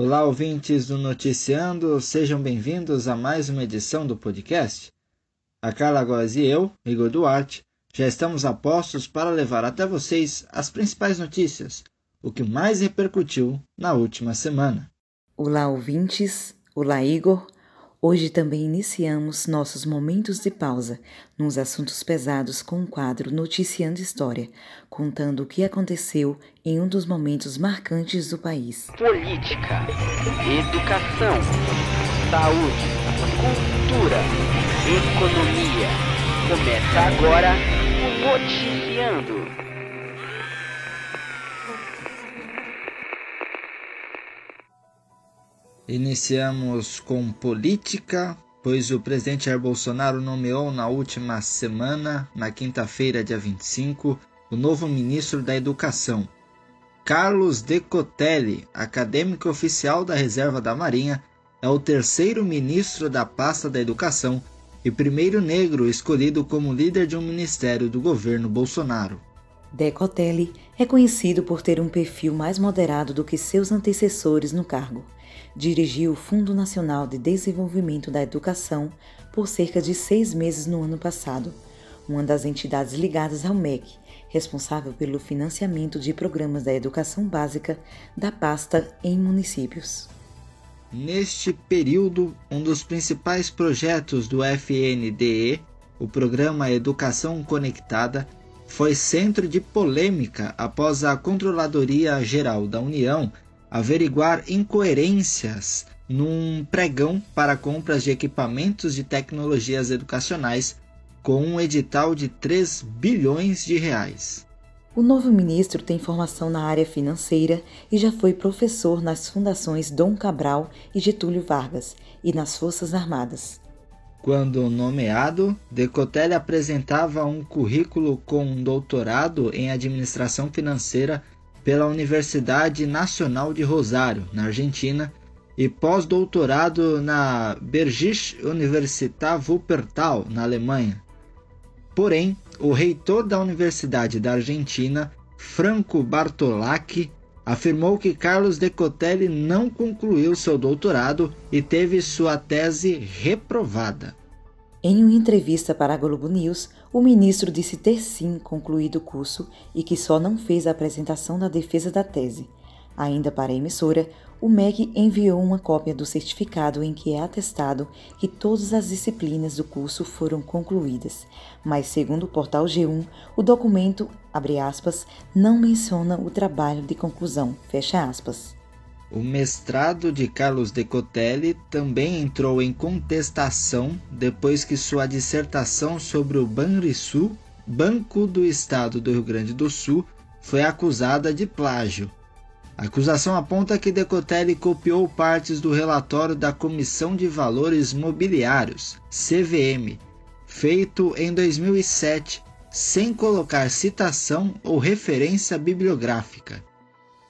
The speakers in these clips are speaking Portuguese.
Olá, ouvintes do Noticiando, sejam bem-vindos a mais uma edição do podcast. A Carla Góes e eu, Igor Duarte, já estamos a postos para levar até vocês as principais notícias, o que mais repercutiu na última semana. Olá, ouvintes. Olá, Igor. Hoje também iniciamos nossos momentos de pausa nos assuntos pesados com o quadro Noticiando História, contando o que aconteceu em um dos momentos marcantes do país. Política, educação, saúde, cultura, economia. Começa agora o Noticiando. Iniciamos com política, pois o presidente Jair Bolsonaro nomeou na última semana, na quinta-feira, dia 25, o novo ministro da Educação. Carlos Decotelli, acadêmico oficial da Reserva da Marinha, é o terceiro ministro da pasta da Educação e primeiro negro escolhido como líder de um ministério do governo Bolsonaro. Decotelli é conhecido por ter um perfil mais moderado do que seus antecessores no cargo dirigiu o Fundo Nacional de Desenvolvimento da Educação por cerca de seis meses no ano passado, uma das entidades ligadas ao MEC, responsável pelo financiamento de programas da educação básica da pasta em municípios. Neste período, um dos principais projetos do FNDE, o Programa Educação Conectada, foi centro de polêmica após a Controladoria Geral da União averiguar incoerências num pregão para compras de equipamentos de tecnologias educacionais com um edital de 3 bilhões de reais. O novo ministro tem formação na área financeira e já foi professor nas fundações Dom Cabral e Getúlio Vargas e nas Forças Armadas. Quando nomeado, Decotelli apresentava um currículo com um doutorado em administração financeira pela Universidade Nacional de Rosário, na Argentina, e pós-doutorado na Bergische Universität Wuppertal, na Alemanha. Porém, o reitor da Universidade da Argentina, Franco Bartolacci, afirmou que Carlos Decotelli não concluiu seu doutorado e teve sua tese reprovada. Em uma entrevista para a Globo News, o ministro disse ter sim concluído o curso e que só não fez a apresentação da defesa da tese. Ainda para a emissora, o MEC enviou uma cópia do certificado em que é atestado que todas as disciplinas do curso foram concluídas, mas segundo o portal G1, o documento, abre aspas, não menciona o trabalho de conclusão, fecha aspas. O mestrado de Carlos Decotelli também entrou em contestação depois que sua dissertação sobre o Banrisul, Banco do Estado do Rio Grande do Sul, foi acusada de plágio. A acusação aponta que Decotelli copiou partes do relatório da Comissão de Valores Mobiliários, CVM, feito em 2007, sem colocar citação ou referência bibliográfica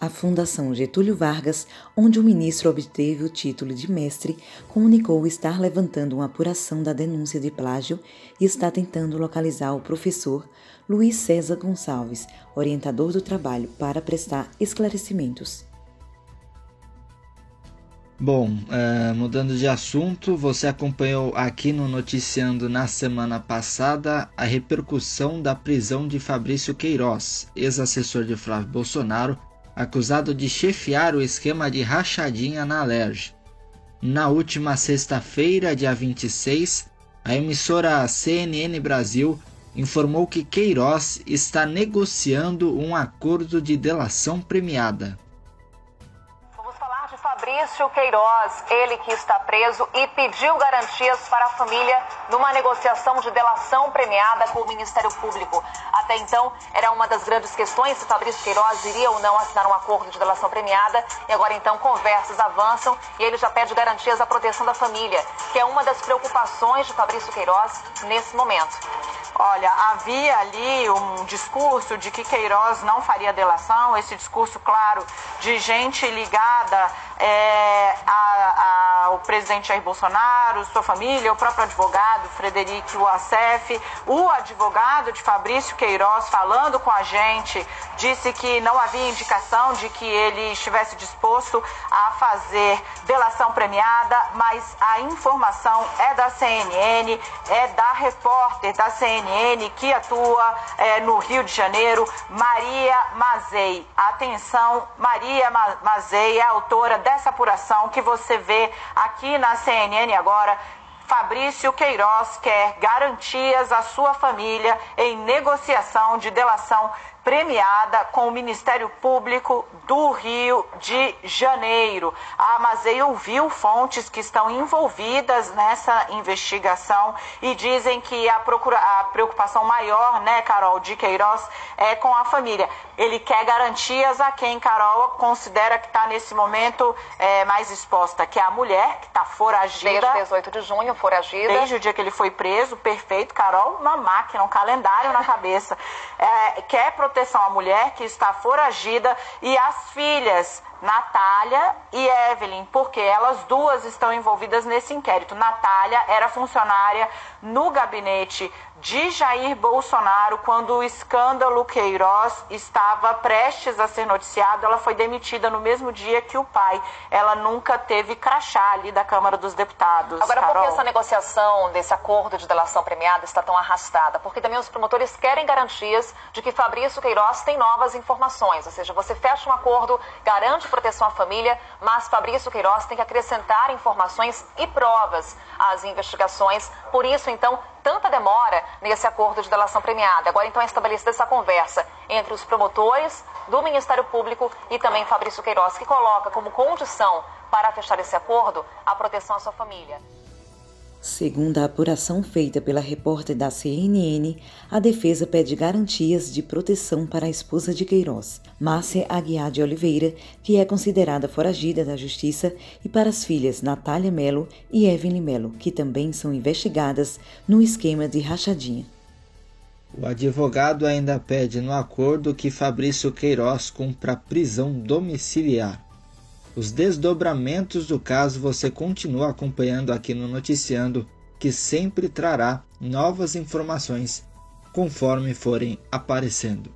a Fundação Getúlio Vargas, onde o ministro obteve o título de mestre, comunicou estar levantando uma apuração da denúncia de plágio e está tentando localizar o professor Luiz César Gonçalves, orientador do trabalho, para prestar esclarecimentos. Bom, uh, mudando de assunto, você acompanhou aqui no Noticiando na semana passada a repercussão da prisão de Fabrício Queiroz, ex-assessor de Flávio Bolsonaro, acusado de chefiar o esquema de rachadinha na Alerj. Na última sexta-feira, dia 26, a emissora CNN Brasil informou que Queiroz está negociando um acordo de delação premiada. Fabrício Queiroz, ele que está preso e pediu garantias para a família numa negociação de delação premiada com o Ministério Público. Até então, era uma das grandes questões se Fabrício Queiroz iria ou não assinar um acordo de delação premiada. E agora, então, conversas avançam e ele já pede garantias à proteção da família, que é uma das preocupações de Fabrício Queiroz nesse momento. Olha, havia ali um discurso de que Queiroz não faria delação, esse discurso, claro, de gente ligada é, a, ao presidente Jair Bolsonaro, sua família, o próprio advogado Frederico Wassef, o advogado de Fabrício Queiroz falando com a gente disse que não havia indicação de que ele estivesse disposto a fazer delação premiada, mas a informação é da CNN, é da repórter da CNN que atua é, no Rio de Janeiro, Maria Mazei. Atenção, Maria Mazei é autora dessa apuração que você vê aqui na CNN agora Fabrício Queiroz quer garantias à sua família em negociação de delação premiada com o Ministério Público do Rio de Janeiro. A Amazei ouviu fontes que estão envolvidas nessa investigação e dizem que a, procura, a preocupação maior, né, Carol, de Queiroz é com a família. Ele quer garantias a quem Carol considera que está nesse momento é, mais exposta, que é a mulher, que está foragida. Desde 18 de junho, foragida. Desde o dia que ele foi preso, perfeito, Carol, uma máquina, um calendário na cabeça. É, quer proteger proteção à mulher que está foragida e às filhas Natália e Evelyn, porque elas duas estão envolvidas nesse inquérito. Natália era funcionária no gabinete de Jair Bolsonaro quando o escândalo Queiroz estava prestes a ser noticiado. Ela foi demitida no mesmo dia que o pai. Ela nunca teve crachá ali da Câmara dos Deputados. Agora, Carol. por que essa negociação desse acordo de delação premiada está tão arrastada? Porque também os promotores querem garantias de que Fabrício Queiroz tem novas informações. Ou seja, você fecha um acordo, garante proteção à família, mas Fabrício Queiroz tem que acrescentar informações e provas às investigações. Por isso, então, tanta demora nesse acordo de delação premiada. Agora, então, é estabelecida essa conversa entre os promotores do Ministério Público e também Fabrício Queiroz, que coloca como condição para fechar esse acordo a proteção à sua família. Segundo a apuração feita pela repórter da CNN, a defesa pede garantias de proteção para a esposa de Queiroz, Márcia Aguiar de Oliveira, que é considerada foragida da justiça, e para as filhas Natália Melo e Evelyn Melo, que também são investigadas no esquema de rachadinha. O advogado ainda pede no acordo que Fabrício Queiroz cumpra prisão domiciliar. Os desdobramentos do caso você continua acompanhando aqui no Noticiando, que sempre trará novas informações conforme forem aparecendo.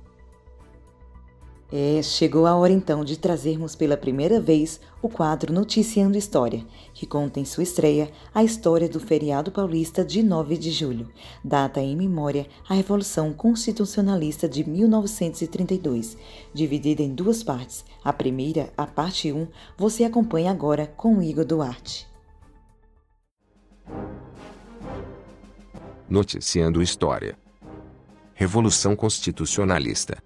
É, chegou a hora então de trazermos pela primeira vez o quadro Noticiando História, que conta em sua estreia a história do feriado paulista de 9 de julho, data em memória à Revolução Constitucionalista de 1932, dividida em duas partes. A primeira, a parte 1, você acompanha agora com Igor Duarte. Noticiando História Revolução Constitucionalista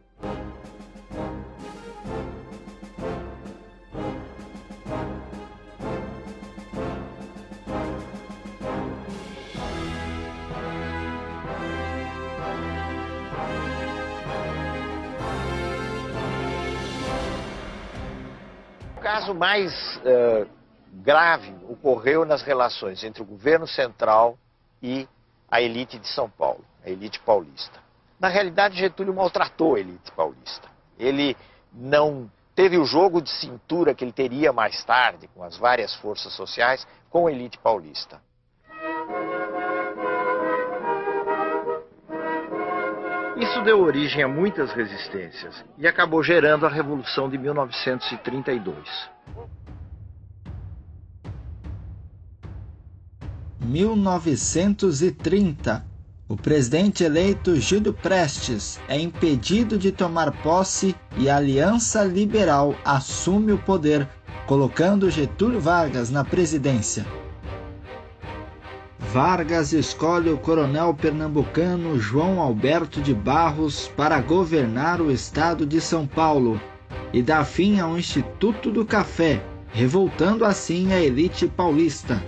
mais uh, grave ocorreu nas relações entre o governo central e a elite de São Paulo, a elite paulista. Na realidade, Getúlio maltratou a elite paulista. Ele não teve o jogo de cintura que ele teria mais tarde com as várias forças sociais com a elite paulista. Isso deu origem a muitas resistências e acabou gerando a Revolução de 1932. 1930. O presidente eleito Júlio Prestes é impedido de tomar posse e a Aliança Liberal assume o poder, colocando Getúlio Vargas na presidência. Vargas escolhe o coronel pernambucano João Alberto de Barros para governar o estado de São Paulo e dá fim ao Instituto do Café, revoltando assim a elite paulista.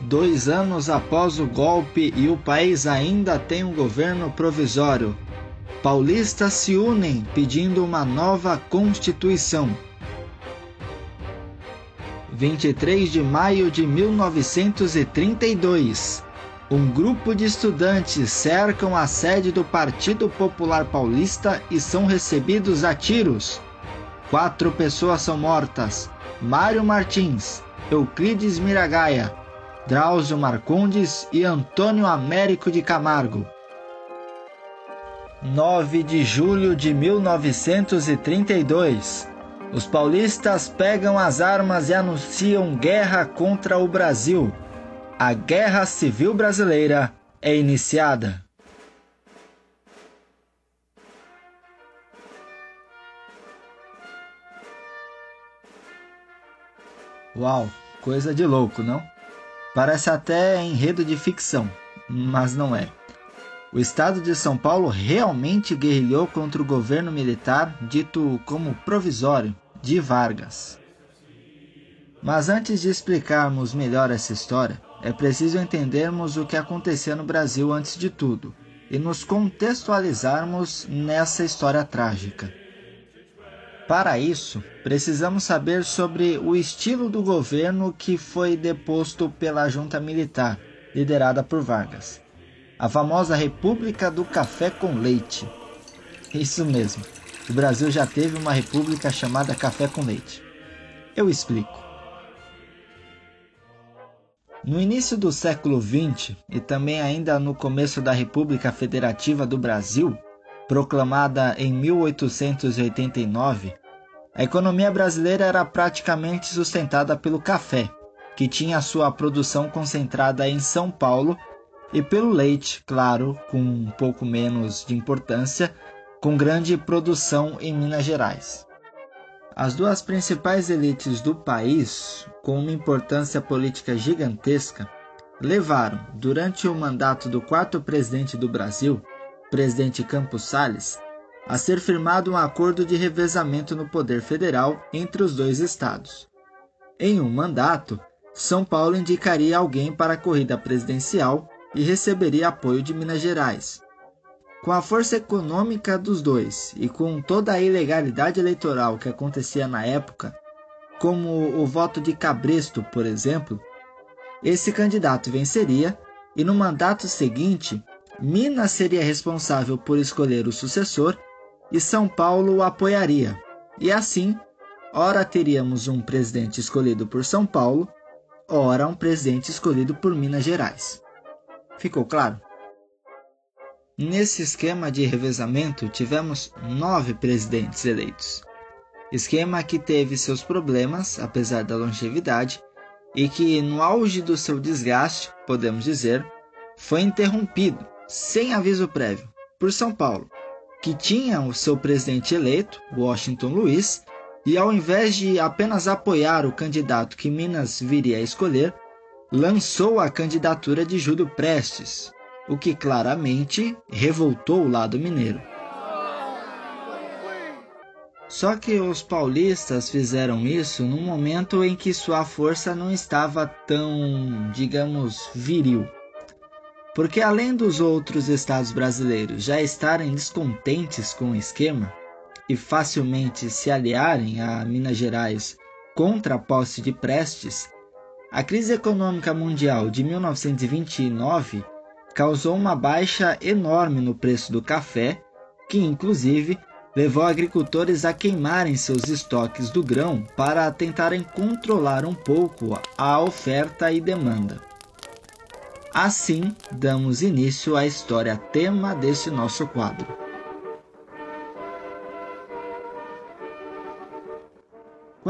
Dois anos após o golpe e o país ainda tem um governo provisório, paulistas se unem pedindo uma nova Constituição. 23 de maio de 1932. Um grupo de estudantes cercam a sede do Partido Popular Paulista e são recebidos a tiros. Quatro pessoas são mortas: Mário Martins, Euclides Miragaia, Drauzio Marcondes e Antônio Américo de Camargo. 9 de julho de 1932. Os paulistas pegam as armas e anunciam guerra contra o Brasil. A Guerra Civil Brasileira é iniciada. Uau, coisa de louco, não? Parece até enredo de ficção, mas não é. O estado de São Paulo realmente guerrilhou contra o governo militar dito como provisório de Vargas. Mas antes de explicarmos melhor essa história, é preciso entendermos o que acontecia no Brasil antes de tudo e nos contextualizarmos nessa história trágica. Para isso, precisamos saber sobre o estilo do governo que foi deposto pela junta militar, liderada por Vargas a famosa República do Café com Leite. Isso mesmo, o Brasil já teve uma república chamada Café com Leite. Eu explico. No início do século XX e também ainda no começo da República Federativa do Brasil, proclamada em 1889, a economia brasileira era praticamente sustentada pelo café, que tinha sua produção concentrada em São Paulo e pelo leite, claro, com um pouco menos de importância, com grande produção em Minas Gerais. As duas principais elites do país, com uma importância política gigantesca, levaram, durante o mandato do quarto presidente do Brasil, presidente Campos Salles, a ser firmado um acordo de revezamento no poder federal entre os dois estados. Em um mandato, São Paulo indicaria alguém para a corrida presidencial e receberia apoio de Minas Gerais. Com a força econômica dos dois e com toda a ilegalidade eleitoral que acontecia na época, como o voto de Cabresto, por exemplo, esse candidato venceria e no mandato seguinte, Minas seria responsável por escolher o sucessor e São Paulo o apoiaria. E assim, ora teríamos um presidente escolhido por São Paulo, ora um presidente escolhido por Minas Gerais. Ficou claro? Nesse esquema de revezamento, tivemos nove presidentes eleitos. Esquema que teve seus problemas, apesar da longevidade, e que, no auge do seu desgaste, podemos dizer, foi interrompido, sem aviso prévio, por São Paulo, que tinha o seu presidente eleito, Washington Luiz, e ao invés de apenas apoiar o candidato que Minas viria a escolher, lançou a candidatura de Júlio Prestes, o que claramente revoltou o lado mineiro. Só que os paulistas fizeram isso num momento em que sua força não estava tão, digamos, viril. Porque além dos outros estados brasileiros já estarem descontentes com o esquema e facilmente se aliarem a Minas Gerais contra a posse de Prestes, a crise econômica mundial de 1929 causou uma baixa enorme no preço do café, que inclusive levou agricultores a queimarem seus estoques do grão para tentarem controlar um pouco a oferta e demanda. Assim, damos início à história tema desse nosso quadro.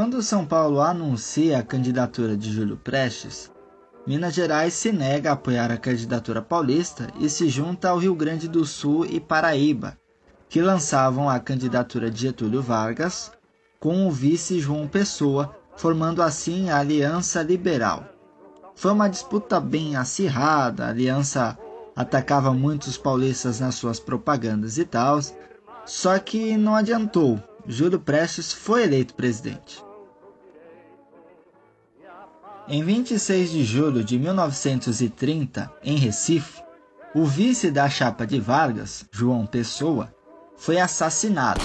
Quando São Paulo anuncia a candidatura de Júlio Prestes, Minas Gerais se nega a apoiar a candidatura paulista e se junta ao Rio Grande do Sul e Paraíba, que lançavam a candidatura de Getúlio Vargas com o vice João Pessoa, formando assim a Aliança Liberal. Foi uma disputa bem acirrada, a aliança atacava muitos paulistas nas suas propagandas e tal, só que não adiantou. Júlio Prestes foi eleito presidente. Em 26 de julho de 1930, em Recife, o vice da chapa de Vargas, João Pessoa, foi assassinado.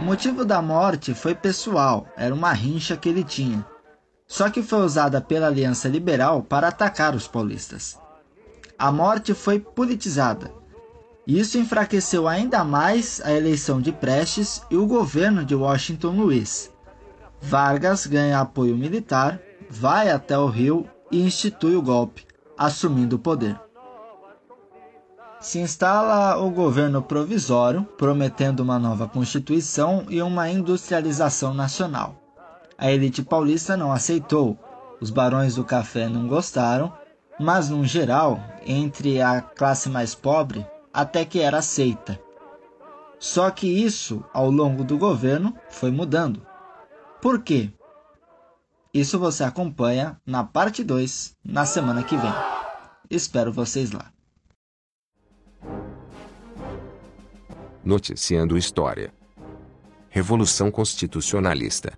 O motivo da morte foi pessoal, era uma rincha que ele tinha. Só que foi usada pela Aliança Liberal para atacar os paulistas. A morte foi politizada isso enfraqueceu ainda mais a eleição de Prestes e o governo de Washington Luiz. Vargas ganha apoio militar, vai até o Rio e institui o golpe, assumindo o poder. se instala o governo provisório, prometendo uma nova Constituição e uma industrialização nacional. A elite paulista não aceitou, os barões do café não gostaram, mas, no geral, entre a classe mais pobre, até que era aceita. Só que isso, ao longo do governo, foi mudando. Por quê? Isso você acompanha na parte 2, na semana que vem. Espero vocês lá. Noticiando História. Revolução Constitucionalista.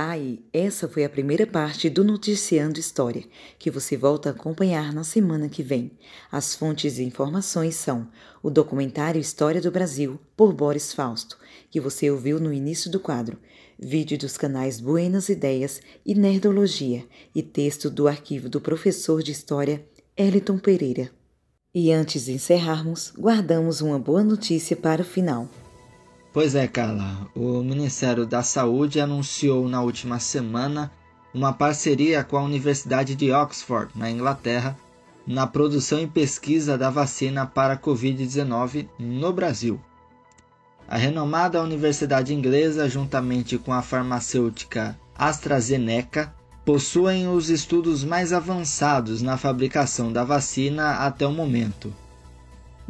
Tá aí, essa foi a primeira parte do Noticiando História, que você volta a acompanhar na semana que vem. As fontes e informações são o documentário História do Brasil, por Boris Fausto, que você ouviu no início do quadro, vídeo dos canais Buenas Ideias e Nerdologia, e texto do arquivo do professor de História, Eliton Pereira. E antes de encerrarmos, guardamos uma boa notícia para o final. Pois é, Carla. O Ministério da Saúde anunciou na última semana uma parceria com a Universidade de Oxford, na Inglaterra, na produção e pesquisa da vacina para a Covid-19 no Brasil. A renomada universidade inglesa, juntamente com a farmacêutica AstraZeneca, possuem os estudos mais avançados na fabricação da vacina até o momento.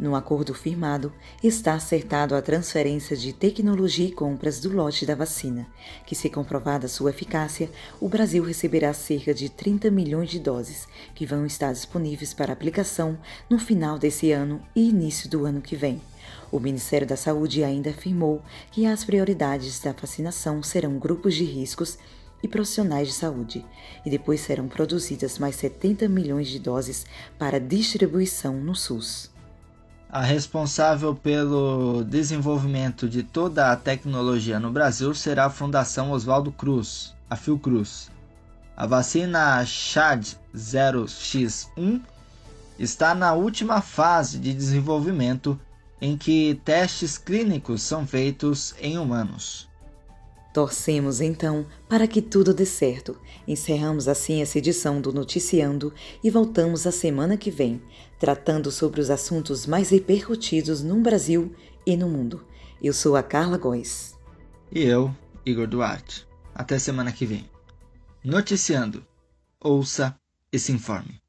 No acordo firmado, está acertado a transferência de tecnologia e compras do lote da vacina, que, se comprovada sua eficácia, o Brasil receberá cerca de 30 milhões de doses, que vão estar disponíveis para aplicação no final desse ano e início do ano que vem. O Ministério da Saúde ainda afirmou que as prioridades da vacinação serão grupos de riscos e profissionais de saúde, e depois serão produzidas mais 70 milhões de doses para distribuição no SUS. A responsável pelo desenvolvimento de toda a tecnologia no Brasil será a Fundação Oswaldo Cruz, a Fiocruz. A vacina CHAD 0x1 está na última fase de desenvolvimento em que testes clínicos são feitos em humanos. Torcemos então para que tudo dê certo. Encerramos assim essa edição do Noticiando e voltamos a semana que vem, tratando sobre os assuntos mais repercutidos no Brasil e no mundo. Eu sou a Carla Góes. E eu, Igor Duarte. Até semana que vem. Noticiando. Ouça e se informe.